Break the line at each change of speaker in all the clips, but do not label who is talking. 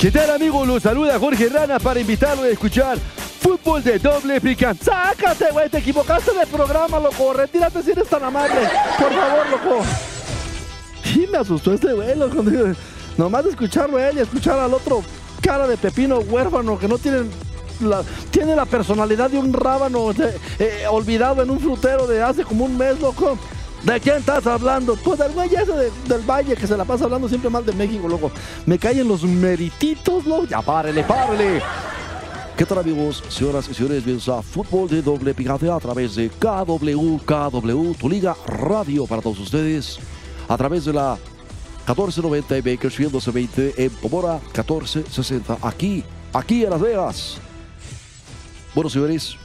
¿Qué tal amigos? Los saluda Jorge Rana para invitarlo a escuchar fútbol de doble picante. Sácate, güey, te equivocaste del programa, loco. Retírate si eres tan amable. Por favor, loco. Sí, me asustó este güey, loco. Nomás de escucharlo a él y escuchar al otro cara de pepino huérfano que no tiene la, tiene la personalidad de un rábano eh, olvidado en un frutero de hace como un mes, loco. ¿De quién estás hablando? Pues del güey ese del Valle que se la pasa hablando siempre mal de México, loco. Me caen los merititos, loco. Ya párele, párele. ¿Qué tal amigos, señoras y señores? Bienvenidos a Fútbol de Doble Picante a través de KW, KW, tu liga radio para todos ustedes. A través de la 1490 en Bakersfield 1220 en Pomora 1460. Aquí, aquí en Las Vegas. Bueno, señores,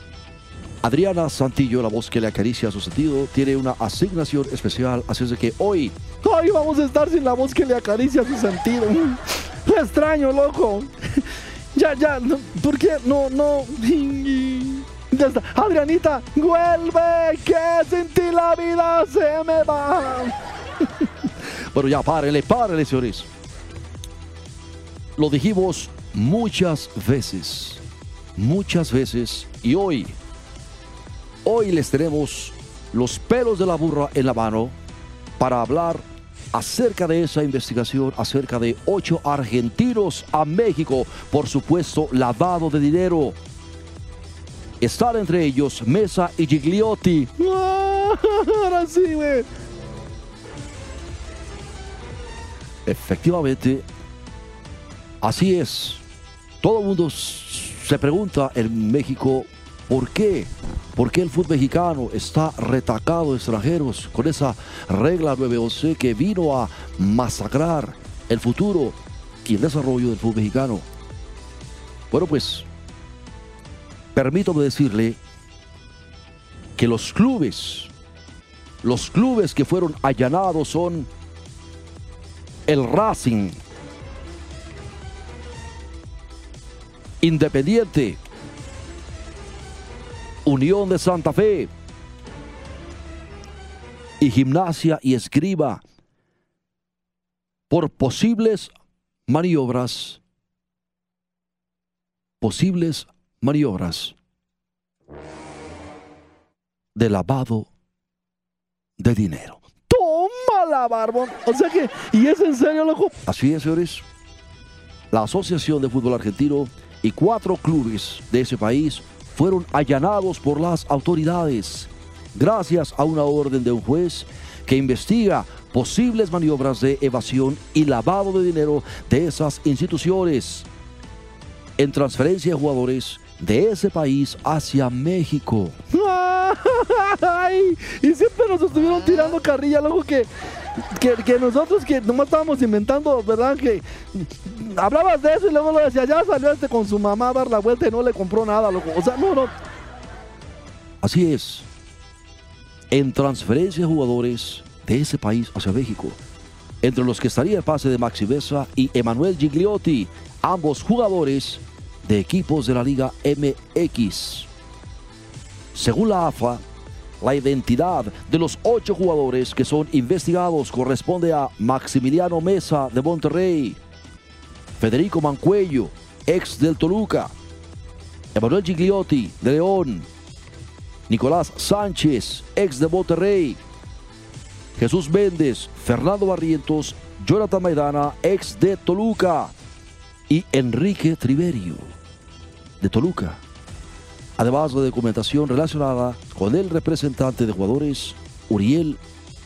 Adriana Santillo, la voz que le acaricia su sentido, tiene una asignación especial, así es que hoy, hoy vamos a estar sin la voz que le acaricia su sentido. Extraño, loco. Ya, ya, ¿por qué? No, no. Ya. Adrianita, vuelve, que sin ti la vida se me va. Bueno, ya, párenle, párenle, señores. Lo dijimos muchas veces, muchas veces, y hoy Hoy les tenemos los pelos de la burra en la mano para hablar acerca de esa investigación, acerca de ocho argentinos a México, por supuesto, lavado de dinero. Están entre ellos Mesa y Gigliotti. Ahora sí, güey. Efectivamente, así es. Todo el mundo se pregunta en México por qué ¿Por qué el fútbol mexicano está retacado de extranjeros con esa regla 911 que vino a masacrar el futuro y el desarrollo del fútbol mexicano? Bueno, pues, permítame decirle que los clubes, los clubes que fueron allanados son el Racing, Independiente, Unión de Santa Fe y Gimnasia y Escriba por posibles maniobras, posibles maniobras de lavado de dinero. Toma la barbón. O sea que, ¿y es en serio, loco? Así es, señores. La Asociación de Fútbol Argentino y cuatro clubes de ese país fueron allanados por las autoridades gracias a una orden de un juez que investiga posibles maniobras de evasión y lavado de dinero de esas instituciones en transferencia de jugadores de ese país hacia México. y siempre nos estuvieron tirando carrilla, loco, que, que, nosotros que nomás estábamos inventando, ¿verdad? Que hablabas de eso y luego lo decía, ya salió este con su mamá a dar la vuelta y no le compró nada, loco. O sea, no, no. Así es. En transferencia de jugadores de ese país hacia México, entre los que estaría el pase de Maxi Besa y Emanuel Gigliotti, ambos jugadores de equipos de la Liga MX. Según la AFA, la identidad de los ocho jugadores que son investigados corresponde a Maximiliano Mesa de Monterrey, Federico Mancuello, ex del Toluca, Emanuel Gigliotti de León, Nicolás Sánchez, ex de Monterrey, Jesús Méndez, Fernando Barrientos, Jonathan Maidana, ex de Toluca, y Enrique Triverio de Toluca. Además de documentación relacionada con el representante de jugadores Uriel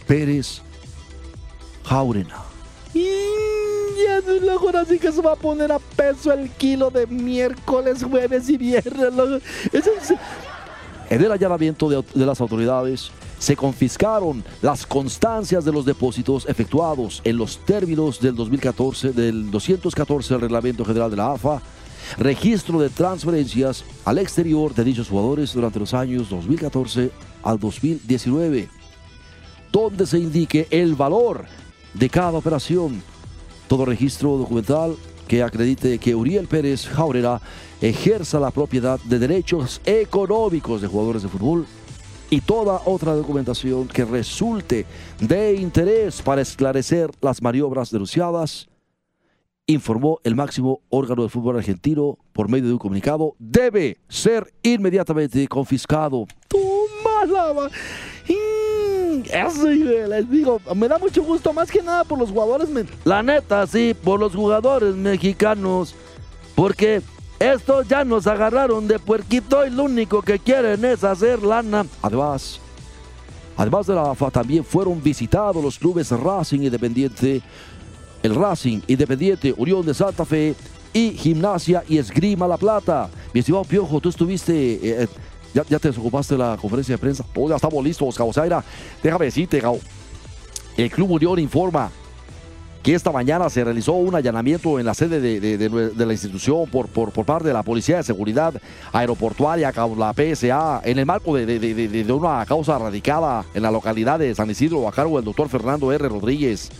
Pérez Jaurena. Y luego así que se va a poner a peso el kilo de miércoles, jueves y viernes. En el allanamiento de, de las autoridades se confiscaron las constancias de los depósitos efectuados en los términos del 2014, del 214 del Reglamento General de la AFA, registro de transferencias al exterior de dichos jugadores durante los años 2014 al 2019, donde se indique el valor de cada operación. Todo registro documental que acredite que Uriel Pérez Jaurera ejerza la propiedad de derechos económicos de jugadores de fútbol y toda otra documentación que resulte de interés para esclarecer las maniobras denunciadas, informó el máximo órgano del fútbol argentino por medio de un comunicado, debe ser inmediatamente confiscado. Toma la... Eso, les digo, me da mucho gusto, más que nada por los jugadores. La neta, sí, por los jugadores mexicanos. Porque estos ya nos agarraron de puerquito y lo único que quieren es hacer lana. Además, además de la AFA, también fueron visitados los clubes Racing Independiente, el Racing Independiente Unión de Santa Fe y Gimnasia y Esgrima La Plata. Mi estimado Piojo, tú estuviste... Eh, ya, ya, te desocupaste de la conferencia de prensa. Todos oh, ya estamos listos, Cabo Zaira. Déjame decirte, Gabo. El Club Unión informa que esta mañana se realizó un allanamiento en la sede de, la institución por, por, parte de la Policía de Seguridad Aeroportuaria, la PSA, en el marco de, una causa radicada en la localidad de San Isidro a cargo del doctor Fernando R. Rodríguez,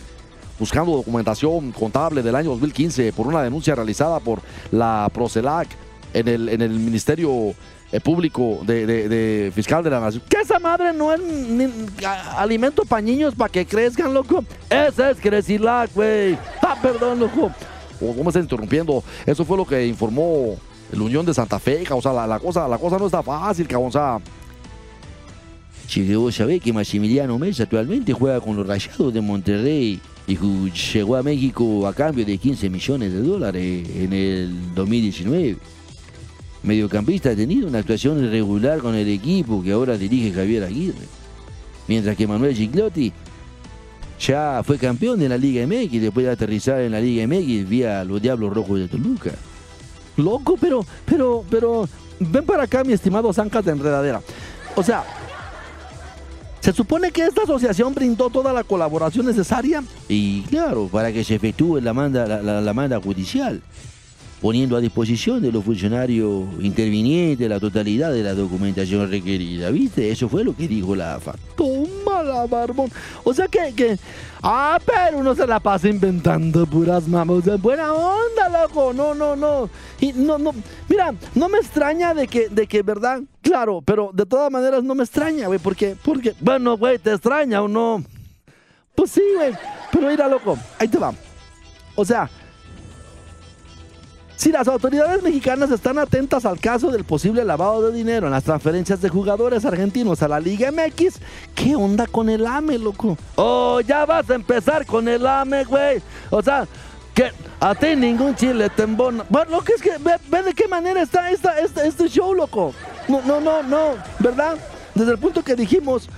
buscando documentación contable del año 2015 por una denuncia realizada por la Procelac en el, en el Ministerio eh, público de, fiscal de la nación. Que esa madre no es alimento para niños para que crezcan, loco. Esa es Crecilac, güey. Ah, perdón, loco. O me está interrumpiendo. Eso fue lo que informó el Unión de Santa Fe, o sea, la, cosa, la cosa no está fácil, cabrón. Che, vos sabés que Maximiliano Mesa actualmente juega con los Rayados de Monterrey y llegó a México a cambio de 15 millones de dólares en el 2019 mediocampista ha tenido una actuación irregular con el equipo que ahora dirige Javier Aguirre. Mientras que Manuel Giglotti ya fue campeón de la Liga MX después de aterrizar en la Liga MX vía los Diablos Rojos de Toluca. Loco, pero, pero, pero, ven para acá, mi estimado Zancas de Enredadera. O sea, se supone que esta asociación brindó toda la colaboración necesaria y, claro, para que se efectúe la manda, judicial poniendo a disposición de los funcionarios intervinientes la totalidad de la documentación requerida, ¿viste? Eso fue lo que dijo la AFA. Toma la barbón. O sea que, que... Ah, pero uno se la pasa inventando puras mamas. Buena onda, loco. No, no, no. Y no, no. Mira, no me extraña de que, de que, ¿verdad? Claro, pero de todas maneras no me extraña, güey. Porque, porque, bueno, güey, ¿te extraña o no? Pues sí, güey. Pero mira, loco, ahí te va. O sea, si las autoridades mexicanas están atentas al caso del posible lavado de dinero en las transferencias de jugadores argentinos a la Liga MX, ¿qué onda con el AME, loco? Oh, ya vas a empezar con el AME, güey. O sea, que a ti ningún chile te embona. Bueno, lo que es que ve, de qué manera está esta, este show, loco. No, no, no, no, ¿verdad? Desde el punto que dijimos,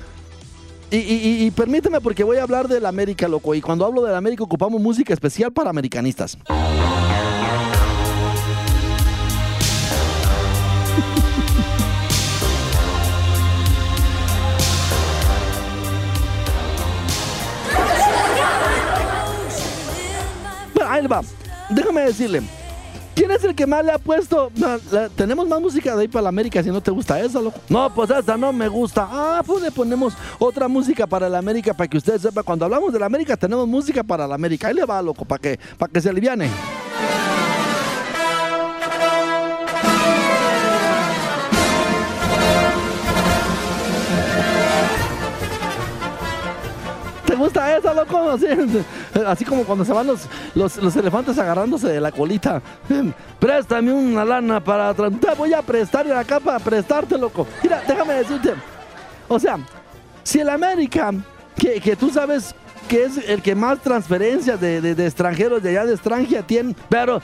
y, permíteme porque voy a hablar del América, loco. Y cuando hablo del América ocupamos música especial para americanistas. Ahí va. Déjame decirle. ¿Quién es el que más le ha puesto? tenemos más música de ahí para la América si no te gusta esa, loco. No, pues esa no me gusta. Ah, pues le ponemos otra música para la América para que usted sepa. Cuando hablamos de la América, tenemos música para la América. Ahí le va, loco, para que, para que se aliviane. Gusta esa, loco? Así, como cuando se van los, los, elefantes agarrándose de la colita. Préstame una lana para... Te voy a prestar acá para prestarte, loco. Mira, déjame decirte. O sea, si el América, que, que tú sabes que es el que más transferencias de, de, extranjeros de allá de extranjera tiene, pero...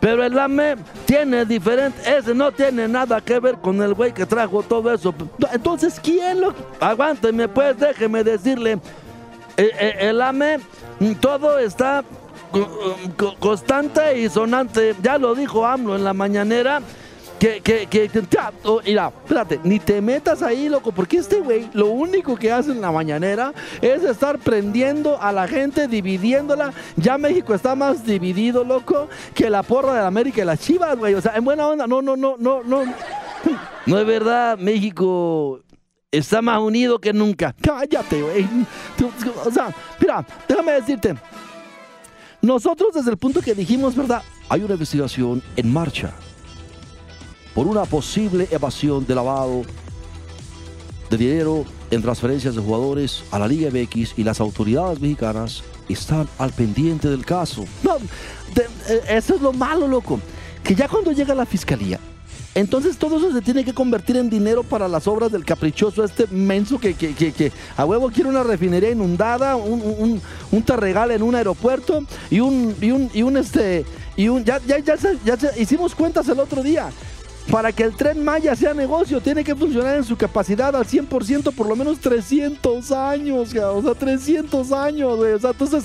Pero el AME tiene diferente, ese no tiene nada que ver con el güey que trajo todo eso. Entonces, ¿quién lo...? Aguánteme, pues, déjeme decirle. El AME, todo está constante y sonante. Ya lo dijo AMLO en la mañanera, que, que, que, oh, mira, espérate, ni te metas ahí, loco, porque este güey lo único que hace en la mañanera es estar prendiendo a la gente, dividiéndola. Ya México está más dividido, loco, que la porra de la América y las chivas, güey. O sea, en buena onda, no, no, no, no, no. No es verdad, México está más unido que nunca. Cállate, güey. O sea, mira, déjame decirte. Nosotros desde el punto que dijimos, ¿verdad? Hay una investigación en marcha por una posible evasión de lavado de dinero en transferencias de jugadores a la Liga MX y las autoridades mexicanas están al pendiente del caso. No, eh, eso es lo malo, loco. Que ya cuando llega la fiscalía, entonces todo eso se tiene que convertir en dinero para las obras del caprichoso, este menso que, que, a huevo quiere una refinería inundada, un, un, un en un aeropuerto y un, y un, y un este, y un, ya, ya, ya, ya hicimos cuentas el otro día. Para que el tren Maya sea negocio, tiene que funcionar en su capacidad al 100% por lo menos 300 años, o sea, 300 años, O sea, entonces,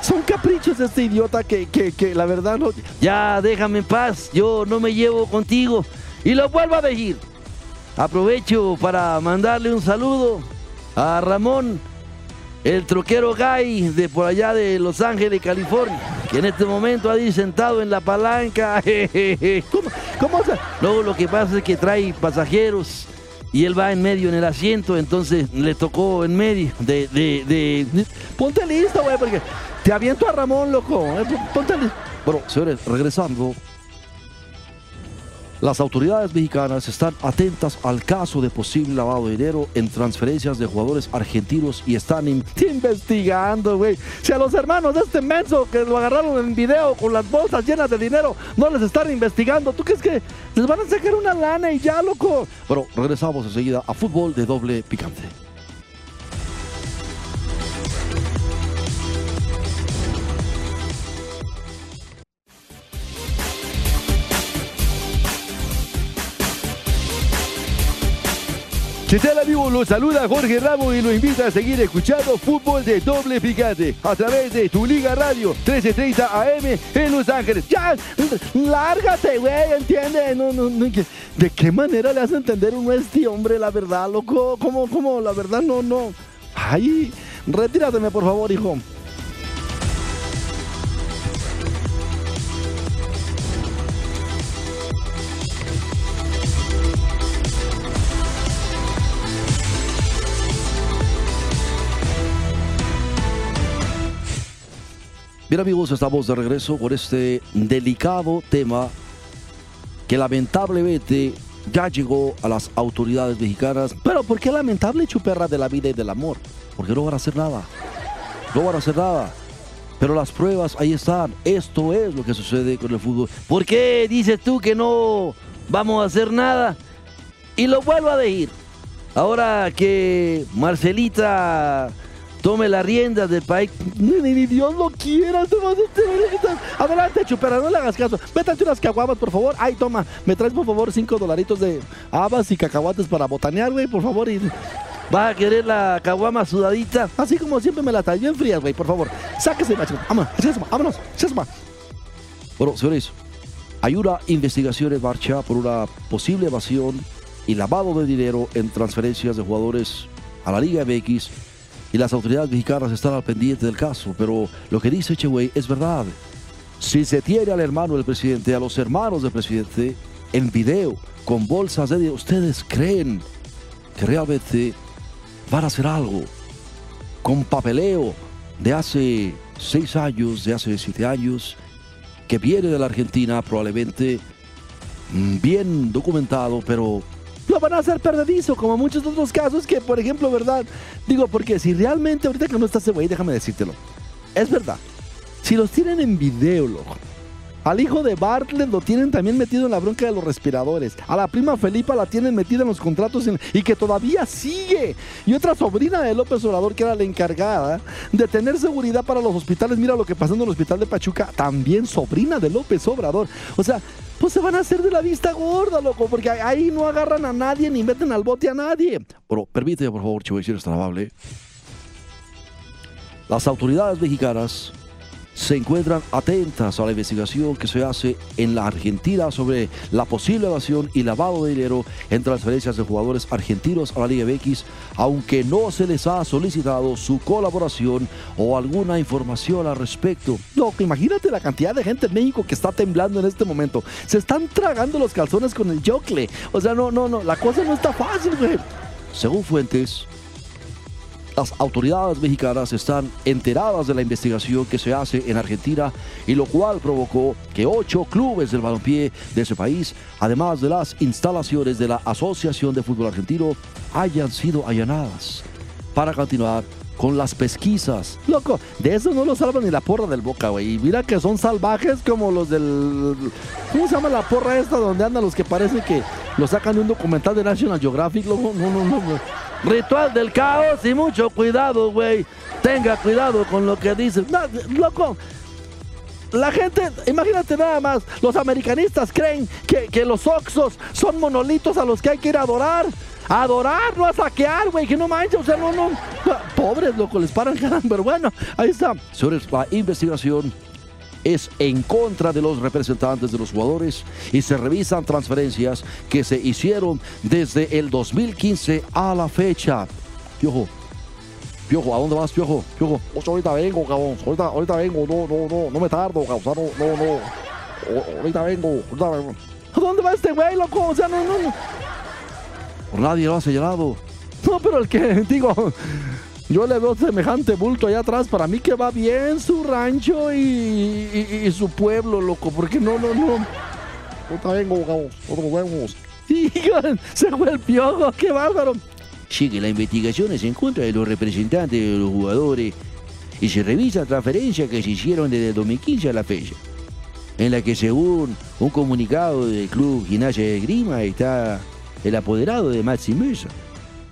son caprichos de este idiota que, que, la verdad no... Ya, déjame en paz, yo no me llevo contigo. Y lo vuelvo a decir. Aprovecho para mandarle un saludo a Ramón, el troquero Guy de por allá de Los Ángeles, California, que en este momento ahí sentado en la palanca. ¿Cómo, cómo se? Luego lo que pasa es que trae pasajeros y él va en medio en el asiento, entonces le tocó en medio de... de, de... Ponte listo, güey, porque te aviento a Ramón, loco. Eh, listo. Bueno, señores, regresando las autoridades mexicanas están atentas al caso de posible lavado de dinero en transferencias de jugadores argentinos y están investigando, güey. Si a los hermanos de este menso que lo agarraron en video con las bolsas llenas de dinero no les están investigando, ¿tú crees que les van a sacar una lana y ya, loco? Bueno, regresamos enseguida a fútbol de doble picante. Tal amigo? Lo saluda Jorge Ramos y lo invita a seguir escuchando fútbol de doble picante a través de tu Liga Radio 1330 AM en Los Ángeles. ¡Ya! ¡Lárgate, güey! ¿Entiendes? No, no, no, ¿De qué manera le hace entender uno a este hombre la verdad, loco? ¿Cómo, cómo? La verdad, no, no. Ay, retírateme, por favor, hijo. Bien amigos, estamos de regreso con este delicado tema que lamentablemente ya llegó a las autoridades mexicanas. Pero ¿por qué lamentable chuperra de la vida y del amor? Porque no van a hacer nada. No van a hacer nada. Pero las pruebas ahí están. Esto es lo que sucede con el fútbol. ¿Por qué dices tú que no vamos a hacer nada? Y lo vuelvo a decir. Ahora que Marcelita tome la rienda del país. Ni, Dios lo quiera. Adelante, chupera, no le hagas caso. Métate unas caguamas, por favor. Ay, toma, me traes, por favor, cinco dolaritos de habas y cacahuates para botanear, güey, por favor. Y... ¿Va a querer la caguama sudadita? Así como siempre me la traes bien frías, güey, por favor. Sáquese, macho. Vámonos, vámonos, Bueno, señores, hay una investigación en marcha por una posible evasión y lavado de dinero en transferencias de jugadores a la Liga MX y las autoridades mexicanas están al pendiente del caso, pero lo que dice Chewey es verdad. Si se tiene al hermano del presidente, a los hermanos del presidente, en video, con bolsas de dinero, ¿ustedes creen que realmente van a hacer algo con papeleo de hace seis años, de hace siete años, que viene de la Argentina probablemente mm, bien documentado, pero lo van a hacer perdedizo, como muchos otros casos que, por ejemplo, ¿verdad? Digo, porque si realmente ahorita que no está ese güey, déjame decírtelo. Es verdad. Si los tienen en video, loco. Al hijo de Bartlett lo tienen también metido en la bronca de los respiradores. A la prima Felipa la tienen metida en los contratos y que todavía sigue. Y otra sobrina de López Obrador, que era la encargada de tener seguridad para los hospitales. Mira lo que pasó en el hospital de Pachuca. También sobrina de López Obrador. O sea, pues se van a hacer de la vista gorda, loco, porque ahí no agarran a nadie ni meten al bote a nadie. Pero permíteme, por favor, Chivo, si eres. Las autoridades mexicanas se encuentran atentas a la investigación que se hace en la Argentina sobre la posible evasión y lavado de dinero en transferencias de jugadores argentinos a la Liga BX, aunque no se les ha solicitado su colaboración o alguna información al respecto. No, imagínate la cantidad de gente en México que está temblando en este momento. Se están tragando los calzones con el yocle. O sea, no, no, no, la cosa no está fácil, güey. Según fuentes, las autoridades mexicanas están enteradas de la investigación que se hace en Argentina y lo cual provocó que ocho clubes del balompié de ese país, además de las instalaciones de la Asociación de Fútbol Argentino, hayan sido allanadas para continuar con las pesquisas. Loco, de eso no lo salva ni la porra del Boca, güey. Mira que son salvajes como los del... ¿Cómo se llama la porra esta donde andan los que parece que lo sacan de un documental de National Geographic? Loco? No, no, no, no. Ritual del caos y mucho cuidado, güey. Tenga cuidado con lo que dices. No, loco. La gente, imagínate nada más, los americanistas creen que, que los Oxos son monolitos a los que hay que ir a adorar. A adorar, no a saquear, güey, que no manches, o sea, no, no. Pobres, loco, les paran pero bueno, ahí está. Sobre la investigación es en contra de los representantes de los jugadores y se revisan transferencias que se hicieron desde el 2015 a la fecha. Piojo, Piojo, ¿a dónde vas, Piojo? Piojo, ahorita vengo, cabrón, ahorita, ahorita vengo, no, no, no, no me tardo, cabrón, no, no, no, ahorita vengo, ahorita vengo. ¿A dónde va este güey, loco? O sea, no, no, no. Nadie lo ha señalado. No, pero el que, digo, yo le veo semejante bulto allá atrás. Para mí que va bien su rancho y, su pueblo, loco. Porque no, no, no. Otra vengo, otro vemos. se fue el piojo, qué bárbaro.
Sigue la investigación en contra de los representantes de los jugadores y se revisa transferencias que se hicieron desde 2015 a la fecha, en la que según un comunicado del club Gimnasia de Grima está el apoderado de Maxi Mesa,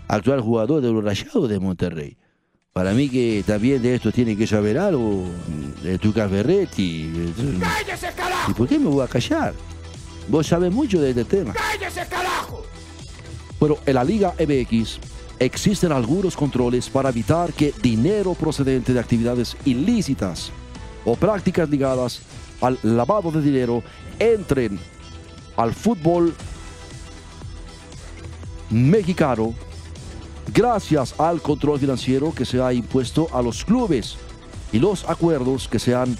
actual jugador de los Rayados de Monterrey. Para mí que también de esto tiene que saber algo de tu Ferretti. ¡Cállese, carajo! ¿Y por qué me voy a callar? Vos sabés mucho de este tema. ¡Cállese,
carajo! Pero en la Liga MX existen algunos controles para evitar que dinero procedente de actividades ilícitas o prácticas ligadas al lavado de dinero entren al fútbol mexicano gracias al control financiero que se ha impuesto a los clubes y los acuerdos que se han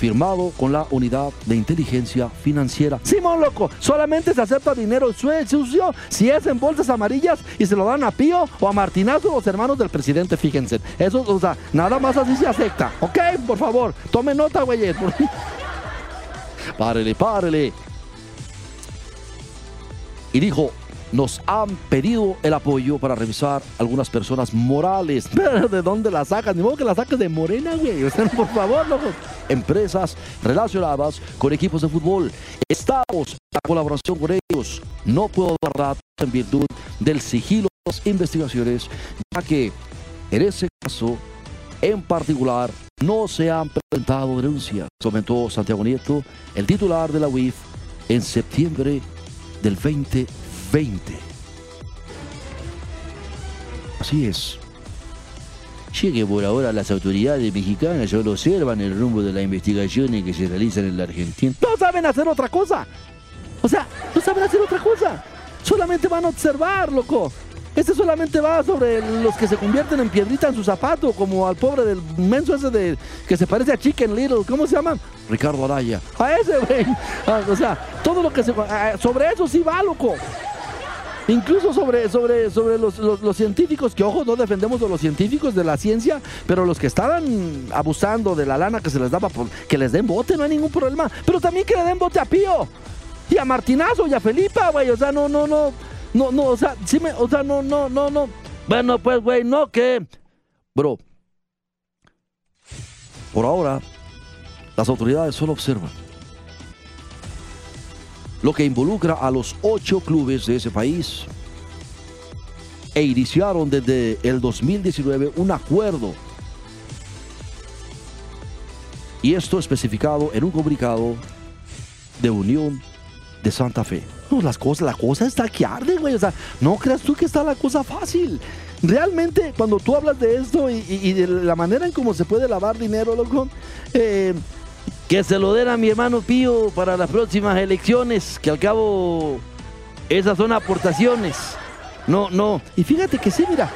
firmado con la unidad de inteligencia financiera. Simón loco, solamente se acepta dinero sucio si es en bolsas amarillas y se lo dan a Pío o a Martinazo, los hermanos del presidente, fíjense. Eso, o sea, nada más así se acepta. Ok, por favor, tome nota, güeyes. párele, párele. Y dijo, nos han pedido el apoyo para revisar algunas personas morales. ¿de dónde las sacas? Ni modo que las saques de Morena, güey. por favor, loco. Empresas relacionadas con equipos de fútbol. Estamos en la colaboración con ellos. No puedo dar datos en virtud del sigilo de las investigaciones, ya que en ese caso en particular no se han presentado denuncias, comentó Santiago Nieto, el titular de la UIF, en septiembre del 2020. 20. Así es. Llegue por ahora las autoridades mexicanas solo observan el rumbo de las investigaciones que se realizan en la Argentina. No saben hacer otra cosa. O sea, no saben hacer otra cosa. Solamente van a observar, loco. Este solamente va sobre los que se convierten en piedrita en su zapato, como al pobre del menso ese de que se parece a Chicken Little. ¿Cómo se llama? Ricardo Araya. A ese, güey. Ah, o sea, todo lo que se. Ah, sobre eso sí va, loco. Incluso sobre, sobre, sobre los, científicos, que ojo, no defendemos de los científicos de la ciencia, pero los que estaban abusando de la lana que se les daba, que les den bote, no hay ningún problema. Pero también que le den bote a Pío, y a Martinazo, y a Felipa, güey. O sea, no, no, no, no, no, o sea, sí me, o sea, no, no, no, no. Bueno, pues, güey, no, que. Bro, por ahora, las autoridades solo observan lo que involucra a los ocho clubes de ese país. E iniciaron desde el 2019 un acuerdo. Y esto especificado en un comunicado de Unión de Santa Fe. No, las cosas, la cosa está que arde, güey. O sea, no creas tú que está la cosa fácil. Realmente, cuando tú hablas de esto y, de la manera en cómo se puede lavar dinero, loco, eh,
que se lo den a mi hermano Pío para las próximas elecciones, que al cabo esas son aportaciones. No, no.
Y fíjate que sí, mira,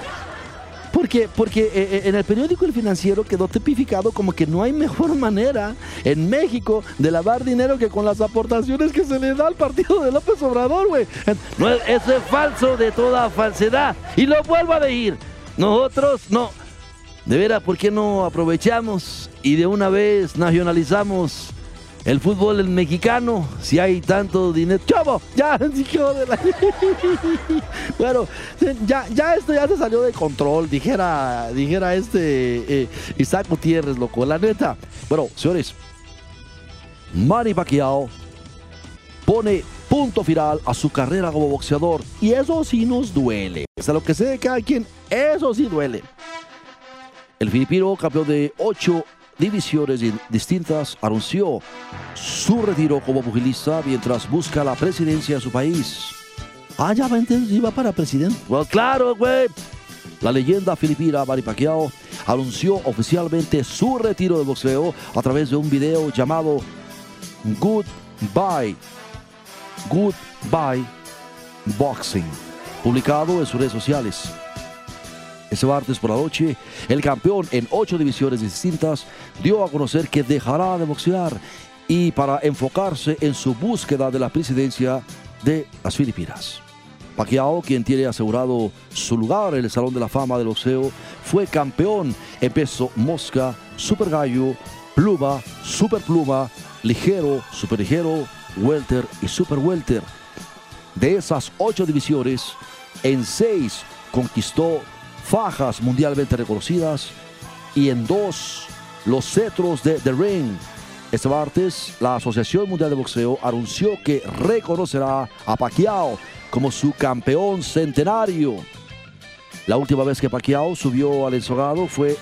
porque, porque eh, eh, en el periódico El Financiero quedó tipificado como que no hay mejor manera en México de lavar dinero que con las aportaciones que se le da al partido de López Obrador, güey.
Eso es falso de toda falsedad. Y lo vuelvo a decir. Nosotros no. De veras, ¿por qué no aprovechamos y de una vez nacionalizamos el fútbol mexicano, si hay tanto dinero.
¡Chavo! Ya, la... Bueno, ya, ya esto ya se salió de control, dijera, dijera este eh, Isaac Gutiérrez, loco, la neta. Bueno, señores, Manny Pacquiao pone punto final a su carrera como boxeador y eso sí nos duele. O sea, lo que sé de cada quien, eso sí duele. El filipino, campeón de 8 divisiones distintas, anunció su retiro como pugilista mientras busca la presidencia de su país.
Ah, ya va, iba para presidente.
Pues claro, güey. La leyenda filipina Manny Pacquiao anunció oficialmente su retiro de boxeo a través de un video llamado Goodbye. Goodbye Boxing, publicado en sus redes sociales. Ese martes por la noche, el campeón en ocho divisiones distintas dio a conocer que dejará de boxear y para enfocarse en su búsqueda de la presidencia de las Filipinas. Pacquiao, quien tiene asegurado su lugar en el Salón de la Fama del Boxeo, fue campeón en peso mosca, super gallo, pluma, super pluma, ligero, super ligero, welter y super welter. De esas ocho divisiones, en seis conquistó fajas mundialmente reconocidas y en dos los cetros de The Ring. Este martes, la Asociación Mundial de Boxeo anunció que reconocerá a Pacquiao como su campeón centenario. La última vez que Pacquiao subió al ensogado fue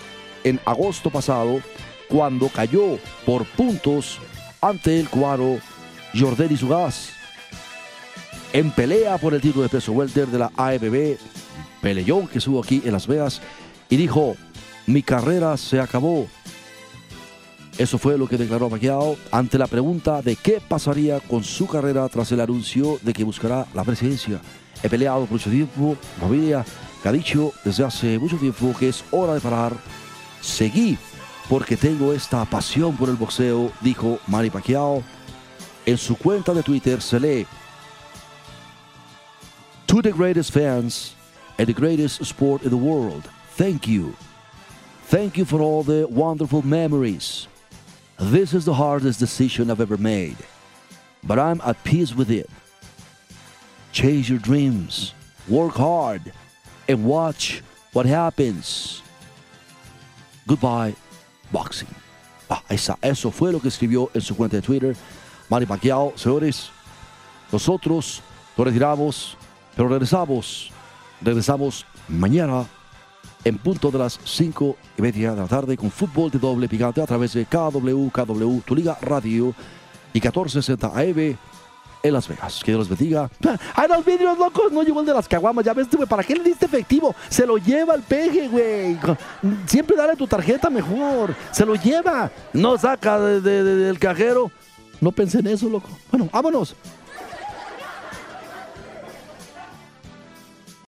en agosto pasado, cuando cayó por puntos ante el cubano Jordani Sugas. En pelea por el título de peso welter de la AMB, Peleón que estuvo aquí en Las Vegas y dijo, mi carrera se acabó. Eso fue lo que declaró Pacquiao ante la pregunta de qué pasaría con su carrera tras el anuncio de que buscará la presidencia. He peleado por mucho tiempo, familia que ha dicho desde hace mucho tiempo que es hora de parar. Seguí porque tengo esta pasión por el boxeo, dijo Manny Pacquiao. En su cuenta de Twitter se lee, To the greatest fans, and the greatest sport in the world. Thank you. Thank you for all the wonderful memories. This is the hardest decision I've ever made, but I'm at peace with it. Chase your dreams, work hard, and watch what happens. Goodbye, boxing. Ah, esa, eso fue lo que escribió en su cuenta de Twitter Manny Pacquiao. Señores, nosotros nos retiramos, pero regresamos Regresamos mañana en punto de las 5 y media de la tarde con fútbol de doble picante a través de KW, KW, tu liga radio y 1460 AM en Las Vegas. Que Dios los bendiga. ¡Ay, los vidrios locos! No llegó el de las caguamas. Ya ves, güey, ¿para qué le diste efectivo? Se lo lleva el peje, güey. Siempre dale tu tarjeta mejor. Se lo lleva. No saca del cajero. No pensé en eso, loco. Bueno, vámonos.